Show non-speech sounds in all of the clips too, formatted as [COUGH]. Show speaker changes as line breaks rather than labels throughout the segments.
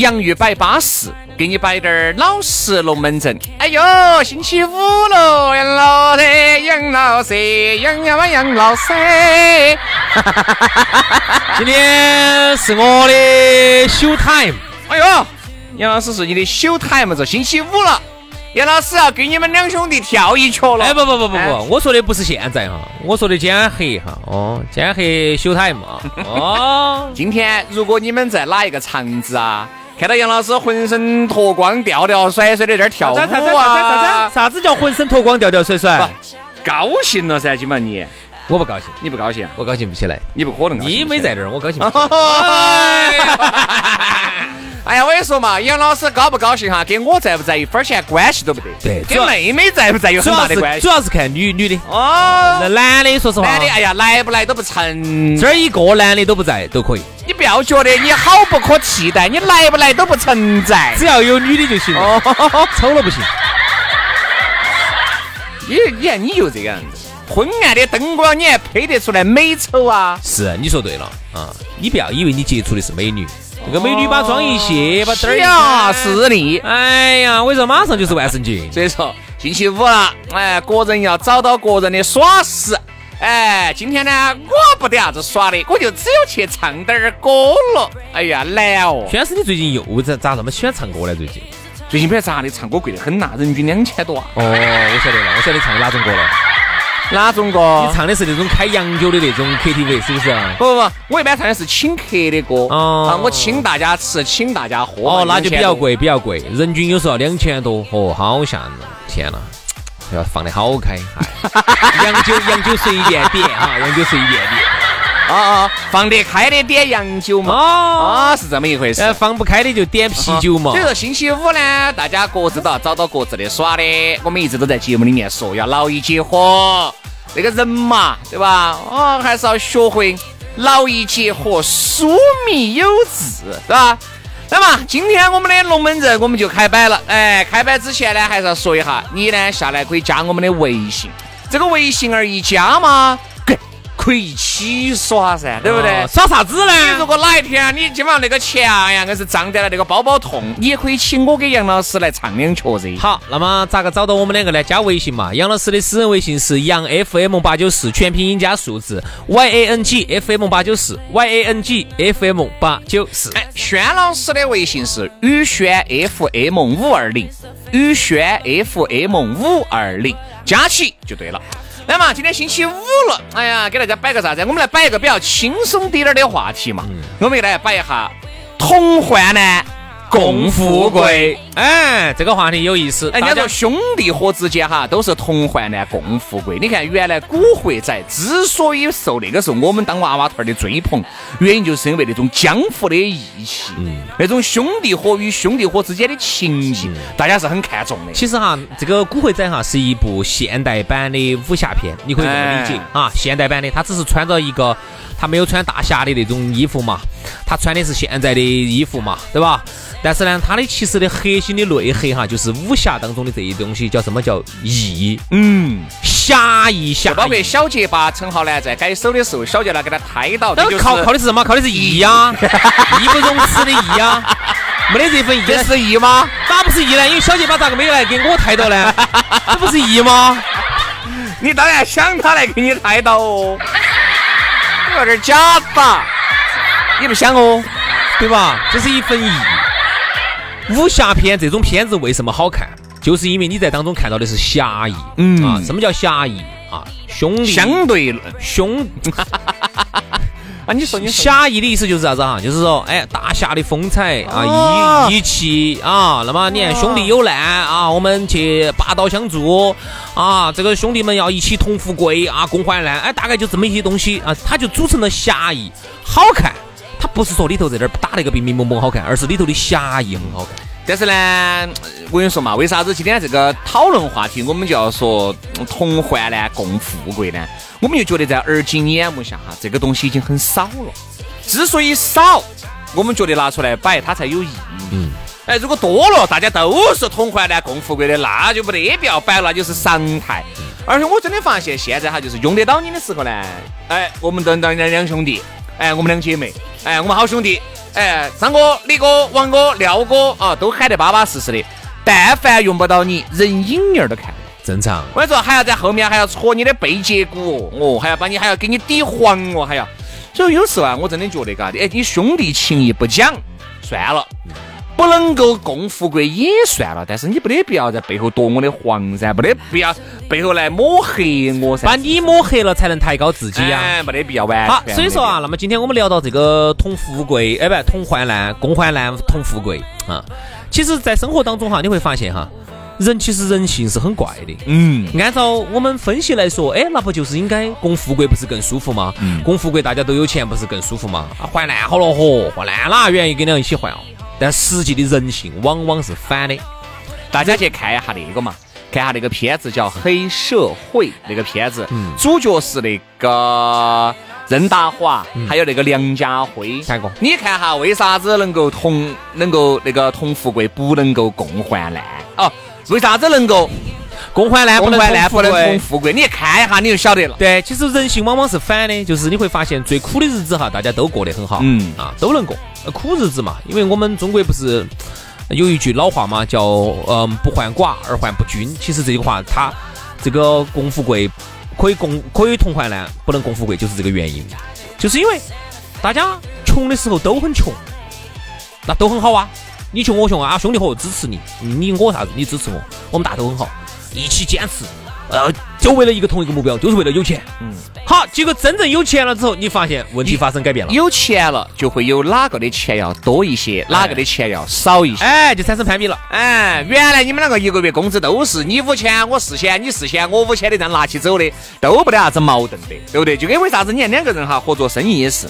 洋芋摆巴适，给你摆点儿老实龙门阵。哎呦，星期五了，杨老师，杨老师，杨杨嘛杨老师。[LAUGHS]
今天是我的 show time。
哎呦，杨老师是你的 show time，这星期五了。杨老师要给你们两兄弟跳一曲了。
哎，不不不不不，我说的不是现在哈，我说的今天黑哈。哦，今天黑休 time 啊。哦，[LAUGHS]
今天如果你们在哪一个场子啊，看到杨老师浑身脱光、吊吊甩甩的在这跳舞啊？
啥子啥子叫浑身脱光、吊吊甩甩？
高兴了噻，今晚你。
我不高兴，
你不高兴，
我高兴不起来。
你不可能。
你没在这儿，我高兴。
哎呀，我跟你说嘛，杨老师高不高兴哈，跟我在不在一分钱关系都不得。
对，
跟妹妹在不在有很大的关系。
主要是看女女的。哦。那男的，说实话。
男的，哎呀，来不来都不成。
这儿一个男的都不在都可以。
你不要觉得你好不可替代，你来不来都不存在。
只要有女的就行。哦。[LAUGHS] 丑了不行。
你你看你就这个样子，昏暗的灯光你还配得出来美丑啊？
是，你说对了啊！你不要以为你接触的是美女。这个美女把妆一卸，把灯儿
一是你。
哎呀，我说马上就是万圣节，
所以说星期五了，哎，个人要找到个人的耍时。哎，今天呢，我不得啥子耍的，我就只有去唱点儿歌了。哎呀，难哦！
轩师，你最近又咋咋那么喜欢唱歌呢？最近？
最近不晓得咋的，唱歌贵得很呐，人均两千多啊。
哦，我晓得了，我晓得你唱的哪种歌了。
哪种歌？
你唱的是那种开洋酒的那种 KTV 是不是？
不不不，我一般唱的是请客的歌。啊，我请大家吃，请大家喝。
哦，那就比较贵，比较贵，人均有时候要两千多。哦，好吓人！天哪，要放得好开。[LAUGHS] 哎洋酒，洋酒随便点哈，洋酒随便点。
啊啊，放得开的点洋酒嘛，啊是这么一回事。
放不开的就点啤酒嘛。
所以说星期五呢，大家各自都要找到各自的耍的。我们一直都在节目里面说，要劳逸结合。这个人嘛，对吧？啊，还是要学会劳逸结合，疏密有致，对吧？那么今天我们的龙门阵我们就开摆了。哎，开摆之前呢，还是要说一下，你呢下来可以加我们的微信。这个微信而已加吗。可以一起耍噻，对不对？
耍啥子呢？
你如果哪一天啊，你今晚那个钱呀，硬是胀得了那个包包痛，你也可以请我给杨老师来唱两曲噻。
好，那么咋个找到我们两个呢？加微信嘛，杨老师的私人微信是杨 FM 八九四，全拼音加数字 Y A N G F M 八九四 Y A N G F M 八九四。
哎，轩老师的微信是宇轩 F M 五二零，宇轩 F M 五二零，加起就对了。来嘛，今天星期五了，哎呀，给大家摆个啥子？我们来摆一个比较轻松点点的话题嘛。我们来摆一下同患难。共富贵，
哎，这个话题有意思。
人家说兄弟伙之间哈都是同患难共富贵。你看，原来古惑仔之所以受那个时候我们当娃娃头的追捧，原因就是因为那种江湖的义气，嗯，那种兄弟伙与兄弟伙之间的情谊，大家是很看重的。
其实哈，这个古惑仔哈是一部现代版的武侠片，你可以这么理解啊。现代版的，他只是穿着一个，他没有穿大侠的那种衣服嘛，他穿的是现在的衣服嘛，对吧？但是呢，他的其实的核心的内核哈，就是武侠当中的这一东西叫什么叫义？嗯，侠义侠。
包括小结巴陈浩呢在改手的时候，小结呢给他抬到，
都靠靠的是什么？靠的是义呀，义不容辞的义呀，没得这份义，
这是义吗？
咋不是义呢？因为小结巴咋个没有来给我抬到呢？这不是义吗？[LAUGHS]
你当然想他来给你抬到哦，有点假吧？你不想哦，
对吧？这是一份义。武侠片这种片子为什么好看？就是因为你在当中看到的是侠义，嗯啊，什么叫侠义啊？兄弟
相对论
兄。[LAUGHS]
啊，你说你
侠义的意思就是啥子哈？就是说，哎，大侠的风采啊，义义气啊。那么你看，兄弟有难啊，我们去拔刀相助啊。这个兄弟们要一起同富贵啊，共患难。哎，大概就这么一些东西啊，它就组成了侠义，好看。它不是说里头在这儿打那个兵兵猛猛好看，而是里头的侠义很好看。
但是呢，我跟你说嘛，为啥子今天这个讨论话题我们就要说同患难共富贵呢？我们就觉得在而今眼目下哈，这个东西已经很少了。之所以少，我们觉得拿出来摆它才有意义。嗯。哎，如果多了，大家都是同患难共富贵的，那就没得必要摆，那就是常态。而且我真的发现现在哈，就是用得到你的时候呢，哎，我们等等两两兄弟，哎，我们两姐妹，哎，我们好兄弟。哎，张哥、李哥、王哥、廖哥啊，都喊得巴巴适适的。但凡用不到你，人影儿都看。
正常。
我跟你说，还要在后面还要戳你的背脊骨哦，还要把你还要给你抵黄哦，还要。所以有时候啊，我真的觉得嘎，哎，你兄弟情谊不讲算了。不能够共富贵也算了，但是你不得必要在背后夺我的皇噻，不得必要背后来抹黑我噻，
把你抹黑了才能抬高自己呀，
没得必要完。
好，所以说啊，那么今天我们聊到这个同富贵，哎不，同患难，共患难，同富贵啊。其实，在生活当中哈，你会发现哈，人其实人性是很怪的。嗯，按照我们分析来说，哎，那不就是应该共富贵不是更舒服吗？嗯，共富贵大家都有钱不是更舒服吗？啊，患难好了嚯，患难哪愿意跟你一起患哦？但实际的人性往往是反的，
大家去看一下那个嘛，看下那个片子叫《黑社会》那个片子，主角是那个任达华，还有那个梁家辉。
看过？
你看哈，为啥子能够同能够那个同富贵，不能够共患难？哦，为啥子能够？
共患难不能
同富贵，你看一下你就晓得了。
对，其实人性往往是反的，就是你会发现最苦的日子哈，大家都过得很好，嗯啊，都能过。苦日子嘛，因为我们中国不是有一句老话嘛，叫嗯不患寡而患不均。其实这句话它这个共富贵可以共可以同患难，不能共富贵，就是这个原因。就是因为大家穷的时候都很穷，那都很好啊。你穷我穷啊，兄弟伙支持你，你我啥子你支持我，我们大家都很好。一起坚持，呃，就为了一个同一个目标，就是为了有钱。嗯，好，结果真正有钱了之后，你发现问题发生改变了。
有钱了，就会有哪个的钱要多一些，哪个的钱要少一些，
哎，就产生攀比了。
哎，原来你们两个一个月工资都是你五千，我四千，你四千，我五千的这样拿起走的，都不得啥子矛盾的，对不对？就跟为啥子你看两个人哈合作生意也是，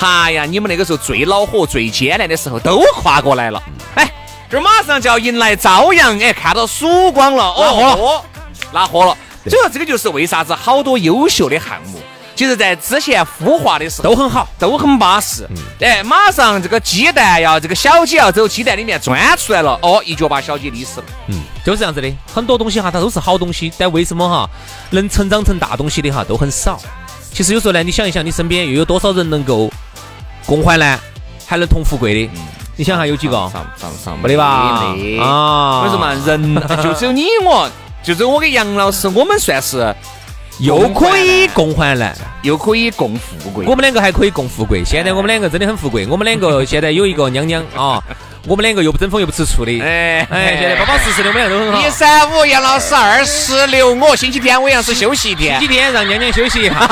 哎呀，你们那个时候最恼火、最艰难的时候都跨过来了，哎。这马上就要迎来朝阳，哎，看到曙光了，
拿货了，
拿货了。所以说，这个就是为啥子好多优秀的项目，其实在之前孵化的时候
都很好，
都很巴适。哎，马上这个鸡蛋要这个小鸡要走鸡蛋里面钻出来了，哦，一脚把小鸡捏死了。
嗯，就是这样子的。很多东西哈，它都是好东西，但为什么哈能成长成大东西的哈都很少？其实有时候呢，你想一想，你身边又有多少人能够共患难，还能同富贵的？你想下有几个？
上上上
没得吧？
啊！为什么人就只有你我，就只有我跟杨老师，我们算是
又可以共患难，
又可以共富贵。
我们两个还可以共富贵。现在我们两个真的很富贵。我们两个现在有一个娘娘啊，我们两个又不争风又不吃醋的。哎 [LAUGHS] 哎，现在巴巴适适的，我们两个都很好。
一三五杨老师，二四六我，星期天我杨是休息一天，
星期天让娘娘休息一下，[LAUGHS]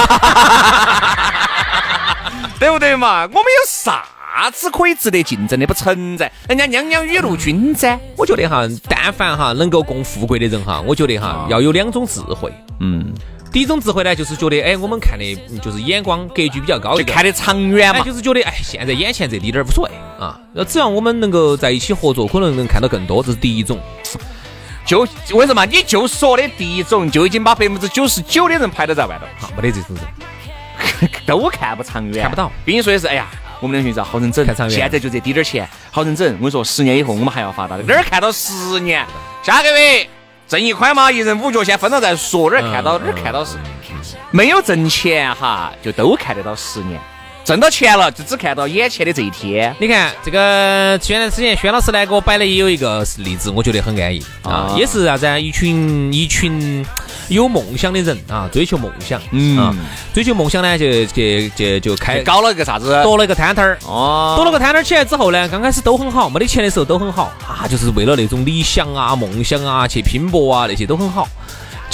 [LAUGHS]
对不对嘛？我们有啥？啥子可以值得竞争的不存在，人家娘娘雨露均沾。
我觉得哈，但凡哈能够共富贵的人哈，我觉得哈要有两种智慧。嗯，第一种智慧呢，就是觉得哎，我们看的就是眼光格局比较高，
就看得长远嘛。
就是觉得哎，现在眼前这滴点儿无所谓啊。那只要我们能够在一起合作，可能能看到更多，这是第一种。
就为什么你就说的第一种，就已经把百分之九十九的人排到在外头，
哈，没得这种人，[LAUGHS]
都看不长远，
看不到。
跟你说的是，哎呀。我们两兄弟好认整，现在就这滴点儿钱，好认整。我跟你说，十年以后我们还要发达的，哪儿看到十年？下个月挣一块嘛，一人五角，先分了再说。哪儿看到哪儿看到是？没有挣钱哈，就都看得到十年。挣到钱了，就只看到眼前的这一天。
你看这个前段时间，轩老师呢给我摆的也有一个例子，我觉得很安逸啊，也是啥子啊？一群一群有梦想的人啊，追求梦想，
嗯
啊，追求梦想呢，就就就就开
搞了一个啥子？
夺了一个摊摊儿。
哦，
夺了个摊摊儿起来之后呢，刚开始都很好，没得钱的时候都很好啊，就是为了那种理想啊、梦想啊去拼搏啊，那些都很好。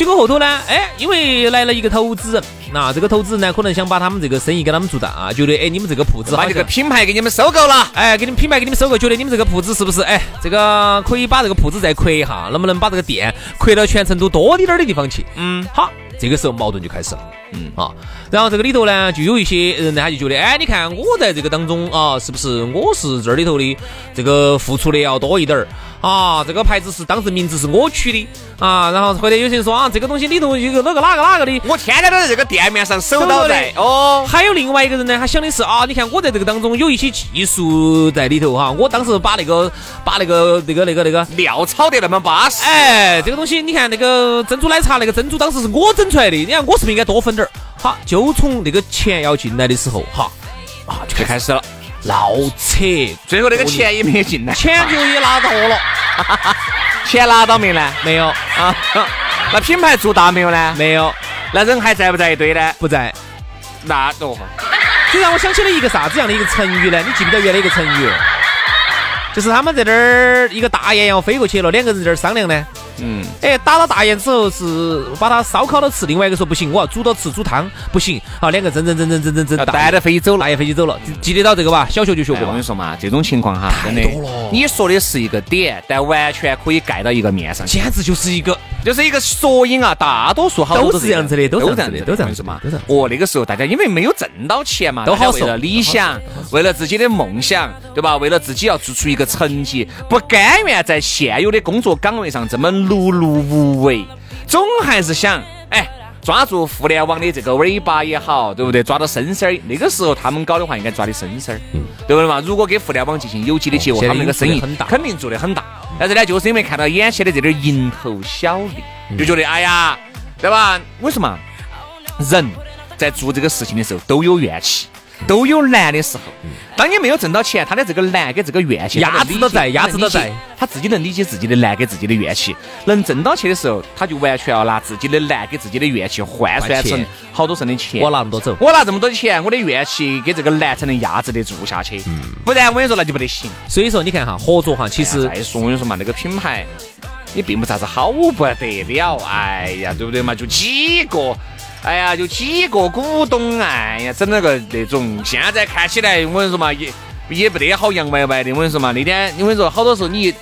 结果后头呢，哎，因为来了一个投资人，那这个投资人呢，可能想把他们这个生意给他们做大，啊觉得哎，你们这个铺子
把这个品牌给你们收购了。
哎，给你们品牌给你们收购，觉得你们这个铺子是不是哎，这个可以把这个铺子再扩一下，能不能把这个店扩到全成都多滴点儿的地方去？嗯，好，这个时候矛盾就开始了。嗯啊，然后这个里头呢，就有一些人呢，他就觉得，哎，你看我在这个当中啊，是不是我是这里头的这个付出的要多一点儿啊？这个牌子是当时名字是我取的啊，然后或者有些人说啊，这个东西里头有个哪个哪个哪个的，
我天天都在这个店面上守到在哦，
还有另外一个人呢，他想的是啊，你看我在这个当中有一些技术在里头哈，我当时把那个把那个那个那个那个。
料炒得那么巴适。
哎，这个东西你看那个珍珠奶茶，那个珍珠当时是我整出来的，你看我是不是应该多分点儿？好，就从那个钱要进来的时候，哈啊就
就开始了，
闹扯，
最后那个钱也没有进来，
钱就也拿到了，[LAUGHS]
钱拿到没呢？
没有
啊，[LAUGHS] 那品牌做大没有呢？
没有
那人还在不在一堆呢？
不在，
那哦，
这让我想起了一个啥子样的一个成语呢？你记不得原来一个成语？就是他们在这儿一个大雁要飞过去了，两个人在这儿商量呢。
嗯，
哎，打了大雁之后是把它烧烤了吃，另外一个说不行，我要煮到吃煮汤，不行。好，两个争争争争争争争，
要带着飞走了。
大雁飞机走了，记记得到这个吧？小学就学过
我跟你？说嘛，这种情况哈，真的
多了，
你说的是一个点，但完全可以盖到一个面上，
简直就是一个
就是一个缩影啊。大多数好多
都是这样子的都是这样子的都这样子
嘛
都这样。
哦，那个时候大家因为没有挣到钱嘛，
都好受
理想，为了自己的梦想，对吧？为了自己要做出一个成绩，不甘愿在现有的工作岗位上这么碌碌无为，总还是想哎。抓住互联网的这个尾巴也好，对不对？抓到生丝儿，那个时候他们搞的话，应该抓的生丝儿，对不对嘛？如果给互联网进行有机的结合，他们那个生意肯定做得很大。但是呢，就是因为看到眼前的这点蝇头小利，就觉得哎呀，对吧？为什么人在做这个事情的时候都有怨气？都有难的时候，当你没有挣到钱，他的这个难跟这个怨气，
压制都在压制都在，
他自己能理解自己的难跟自己的怨气，能挣到钱的时候，他就完全要拿自己的难跟自己的怨气换算成好多剩的钱。
我拿那么多走。
我拿这么多钱，我的怨气跟这个难才能压制得住下去，不然我跟你说那就不得行。
所以说你看哈，合作哈，其实
哎再说我跟你说嘛，那个品牌也并不啥子好不得了，哎呀，对不对嘛？就几个。哎呀，就几个股东，哎呀，整了个那种，现在看起来，我跟你说嘛，也也不得好洋歪歪的。我跟你说嘛，那天我跟你说，好多时候你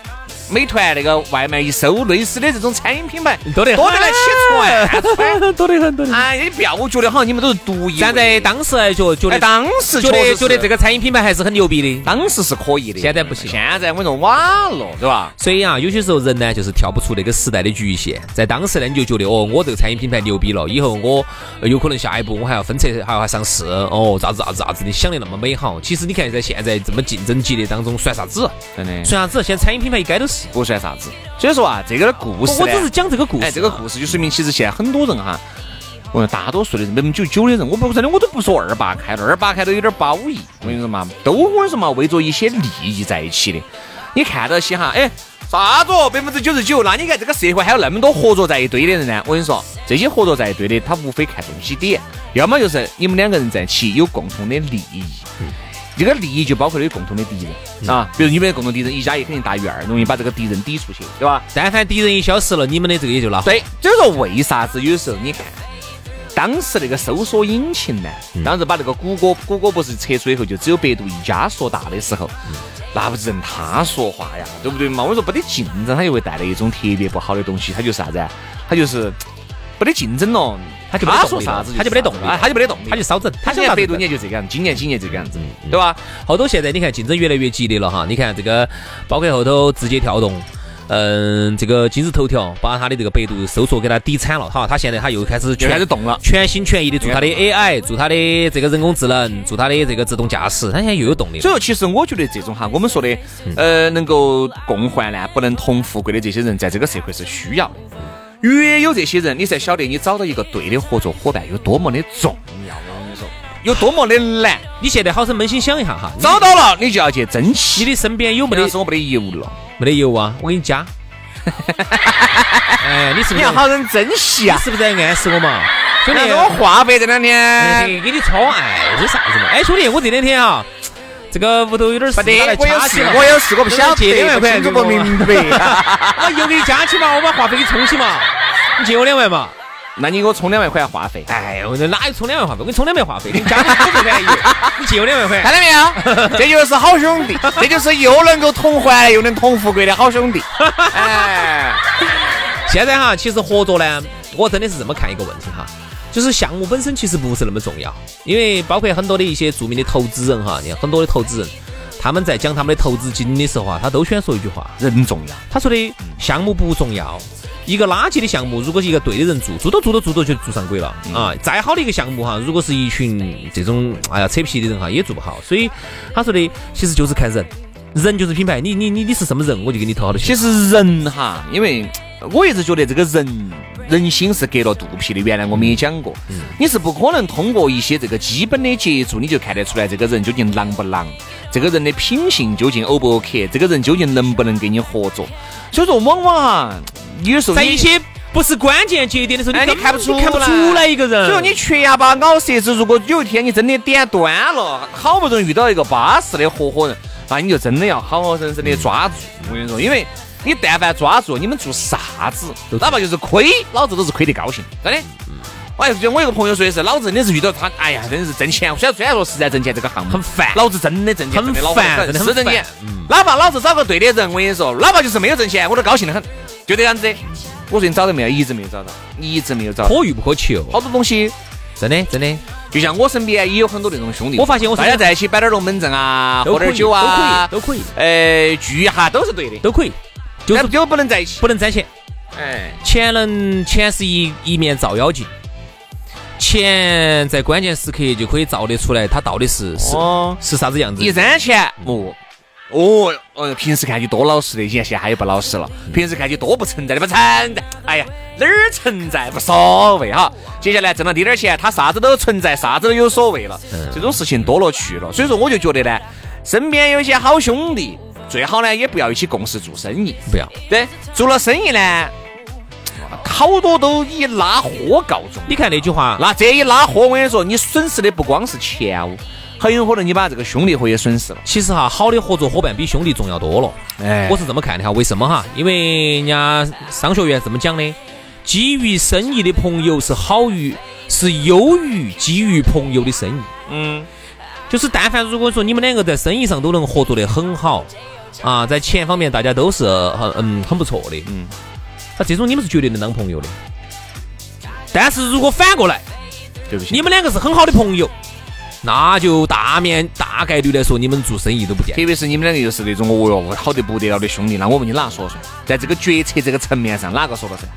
美团那个外卖一收，类似的这种餐饮品牌
多得很
多得来起船，
多得很，多。[LAUGHS]
哎，你不要觉得好像你们都是独一。
站在当时来觉觉
哎，
得
当时
觉得觉得这个餐饮品牌还是很牛逼的。
当时是可以的，
现在不行
现在我跟你说瓦了，对吧？
所以啊，有些时候人呢，就是跳不出那个时代的局限。在当时呢，你就觉得哦，我这个餐饮品牌牛逼了，以后我呃有可能下一步我还要分拆，还要上市哦，咋子咋子咋子，你想的那么美好。其实你看，在现在这么竞争激烈当中，算啥子？
真的
算啥子？现在餐饮品牌一该都是。
不算啥子。所以说啊，这个故事
我只是讲这个故事。
哎，这个故事就说明，其实现在很多人哈，我大多数的人，百分之九十九的人，我不真的我都不说二八开了，二八开都有点褒义。我跟你说嘛，都我跟你说嘛，为着一些利益在一起的。你看到些哈，哎，啥子哦百分之九十九？那你看这个社会还有那么多合作在一堆的人呢？我跟你说，这些合作在一堆的，他无非看东西点，要么就是你们两个人在一起有共同的利益。这个利益就包括了有共同的敌人啊，比如你们的共同敌人一加一肯定大于二，容易把这个敌人抵出去，对吧？
但凡敌人一消失了，你们的这个也就拉。
对，就是说为啥子有时候你看，当时那个搜索引擎呢，当时把那个谷歌，谷歌不是撤出以后，就只有百度一家说大的时候，那不是任他说话呀，对不对嘛？我说没得竞争，它就会带来一种特别不好的东西，它就是啥子啊？它就是没得竞争了，
他就没得动力了
他说啥子
他就没得动力
啊，他就没得动力，
他就烧整
他现在百度你也就这个样子，今年今年这个样子，对吧？
后头现在你看竞争越来越激烈了哈，你看这个包括后头字节跳动。嗯，这个今日头条把他的这个百度搜索给他抵惨了，哈，他现在他又开始全
开始动了
全心全意的做他的 AI，做他的这个人工智能，做他的这个自动驾驶，他现在又有动力。
所以说，其实我觉得这种哈，我们说的，呃，能够共患难不能同富贵的这些人，在这个社会是需要的。越有这些人，你才晓得你找到一个对的合作伙伴有多么的重要。我跟你说，有多么的难。
你现在好生扪心想一下哈，
找到了，你就要去珍惜。
你的身边有没得
是我没得油了，
没得油啊？我给你加，[LAUGHS] 哎，你是不是
你要好生珍惜啊
你！是不是在暗示我嘛？[LAUGHS] 兄弟，
我话费这两
哎，
天
给你充哎，这啥子嘛？哎，兄弟，我这两天啊，这个屋头有点事，
我有事我有事，我不晓得，
借两万块
清楚不明白。
我又 [LAUGHS] 给你加起嘛，我把话费给你充起嘛，你借我两万嘛。
那你给我充两万块话费，
哎，我哪有充两万话费？我给你充两万话费，你加起来不便宜。你借我两万块，
看到没有？这就是好兄弟，这就是又能够同欢乐又能同富贵的好兄弟。[LAUGHS] 哎，
现在哈，其实合作呢，我真的是这么看一个问题哈，就是项目本身其实不是那么重要，因为包括很多的一些著名的投资人哈，你看很多的投资人，他们在讲他们的投资经的时候啊，他都喜欢说一句话，
人重要。
他说的项目不重要。一个垃圾的项目，如果是一个对的人做，做着做着做着就做上轨了啊！再好的一个项目哈，如果是一群这种哎呀扯皮的人哈，也做不好。所以他说的其实就是看人，人就是品牌。你你你你是什么人，我就给你投好多钱。
其实人哈，因为我一直觉得这个人人心是隔了肚皮的。原来我们也讲过，你是不可能通过一些这个基本的接触，你就看得出来这个人究竟狼不狼，这个人的品性究竟 O 不 OK，这个人究竟能不能跟你合作。所以说，往往哈，有时候
在一些不是关键节点的时候，
哎，你
根本
看不出
看不出来一个人。
所以说你缺牙巴咬舌子，如果有一天你真的点端了，好不容易遇到一个巴适的合伙人，那你就真的要好好生生的抓住。我跟你说，因为你但凡抓住，你们做啥子，哪怕就是亏，老子都是亏得高兴，真的。我还就我一个朋友说的是，老子真的是遇到他，哎呀，真的是挣钱。虽然虽然说是在挣钱这个项目
很烦
老子真的挣钱
很烦
很
真的
是挣钱。哪怕老子找个对的人，我跟你说，哪怕就是没有挣钱，我都高兴得很，就这样子。我说你找到没有？一直没有找到，一直没有找到。
可遇不可求，
好多东西
真的真的。
就像我身边也有很多那种兄弟，
我发现我
大家在一起摆点龙门阵啊，喝点酒啊，
都可以都可以
哎，聚一下都是对的，
都可以，就是
就不能在一起。
不能沾钱。
哎，
钱能钱是一一面照妖镜，钱在关键时刻就可以照得出来，它到底是是、
哦
是啥子样子
一。沾钱，哦哦哦，平时看你多老实的，现现在也不老实了。平时看你多不存在的，不存在。哎呀，哪儿存在无所谓哈。接下来挣了滴点儿钱，他啥子都存在，啥子都有所谓了。这种事情多了去了，所以说我就觉得呢，身边有些好兄弟，最好呢也不要一起共事做生意。
不要，
对，做了生意呢，好多都以拉货告终。
你看那句话，
那这一拉货，我跟你说，你损失的不光是钱哦，很有可能你把这个兄弟伙也损失了。
其实哈，好的合作伙伴比兄弟重要多了。
哎
我是这么看的哈，为什么哈？因为人家商学院这么讲的，基于生意的朋友是好于是优于基于朋友的生意。
嗯，
就是但凡如果说你们两个在生意上都能合作得很好啊，在钱方面大家都是很嗯很不错的，嗯，那这种你们是绝对能当朋友的。但是如果反过来，
对不起，
你们两个是很好的朋友，那就大面大概率来说，你们做生意都不见。
特别是你们两个又是那种哦哟好得不得了的兄弟，那我问你哪个说算？在这个决策这个层面上，哪个说了算？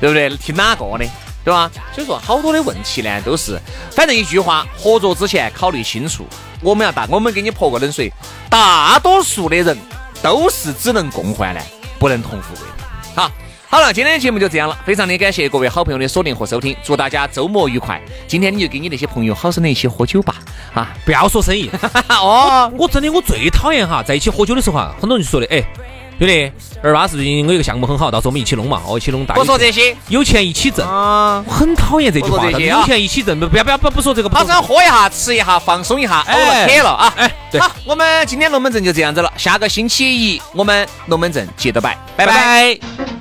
对不对？听哪个的？对吧？所以说好多的问题呢，都是反正一句话，合作之前考虑清楚。我们要大，我们给你泼个冷水，大多数的人都是只能共患难，不能同富贵。好。好了，今天的节目就这样了，非常的感谢各位好朋友的锁定和收听，祝大家周末愉快。今天你就跟你那些朋友好生的一起喝酒吧，啊，
不要说生意，[LAUGHS]
哦，
我真的我最讨厌哈，在一起喝酒的时候哈，很多人就说的，哎，兄弟，二八是最近我有个项目很好，到时候我们一起弄嘛，哦，一起弄大。
不说这些
有钱一起挣，
啊。
我很讨厌这句话有钱一起挣，不不要不要不不说这个，不说
好生喝一下，吃一下，放松一下，呕了
哎
渴了啊！
哎对
好，我们今天龙门阵就这样子了，下个星期一我们龙门阵接着摆，拜
拜
拜。
拜。